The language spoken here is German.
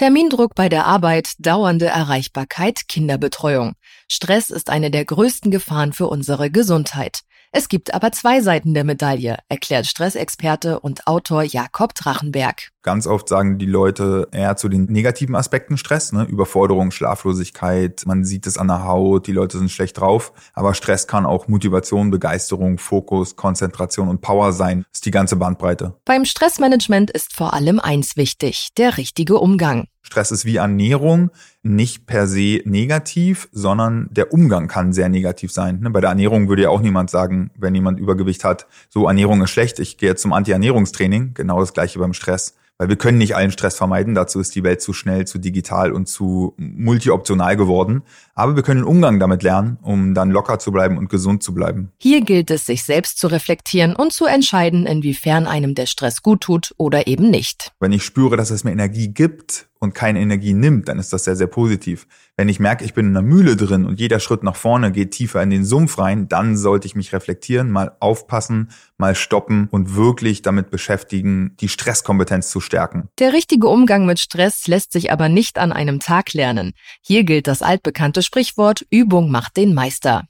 Termindruck bei der Arbeit, dauernde Erreichbarkeit, Kinderbetreuung. Stress ist eine der größten Gefahren für unsere Gesundheit. Es gibt aber zwei Seiten der Medaille, erklärt Stressexperte und Autor Jakob Drachenberg. Ganz oft sagen die Leute eher zu den negativen Aspekten Stress, ne? Überforderung, Schlaflosigkeit, man sieht es an der Haut, die Leute sind schlecht drauf. Aber Stress kann auch Motivation, Begeisterung, Fokus, Konzentration und Power sein. Das ist die ganze Bandbreite. Beim Stressmanagement ist vor allem eins wichtig, der richtige Umgang. Stress ist wie Ernährung nicht per se negativ, sondern der Umgang kann sehr negativ sein. Ne, bei der Ernährung würde ja auch niemand sagen, wenn jemand Übergewicht hat, so Ernährung ist schlecht, ich gehe jetzt zum Anti-Ernährungstraining. Genau das gleiche beim Stress. Weil wir können nicht allen Stress vermeiden, dazu ist die Welt zu schnell, zu digital und zu multioptional geworden. Aber wir können den Umgang damit lernen, um dann locker zu bleiben und gesund zu bleiben. Hier gilt es, sich selbst zu reflektieren und zu entscheiden, inwiefern einem der Stress gut tut oder eben nicht. Wenn ich spüre, dass es mir Energie gibt und keine Energie nimmt, dann ist das sehr, sehr positiv. Wenn ich merke, ich bin in einer Mühle drin und jeder Schritt nach vorne geht tiefer in den Sumpf rein, dann sollte ich mich reflektieren, mal aufpassen, mal stoppen und wirklich damit beschäftigen, die Stresskompetenz zu stärken. Der richtige Umgang mit Stress lässt sich aber nicht an einem Tag lernen. Hier gilt das altbekannte Sprichwort Übung macht den Meister.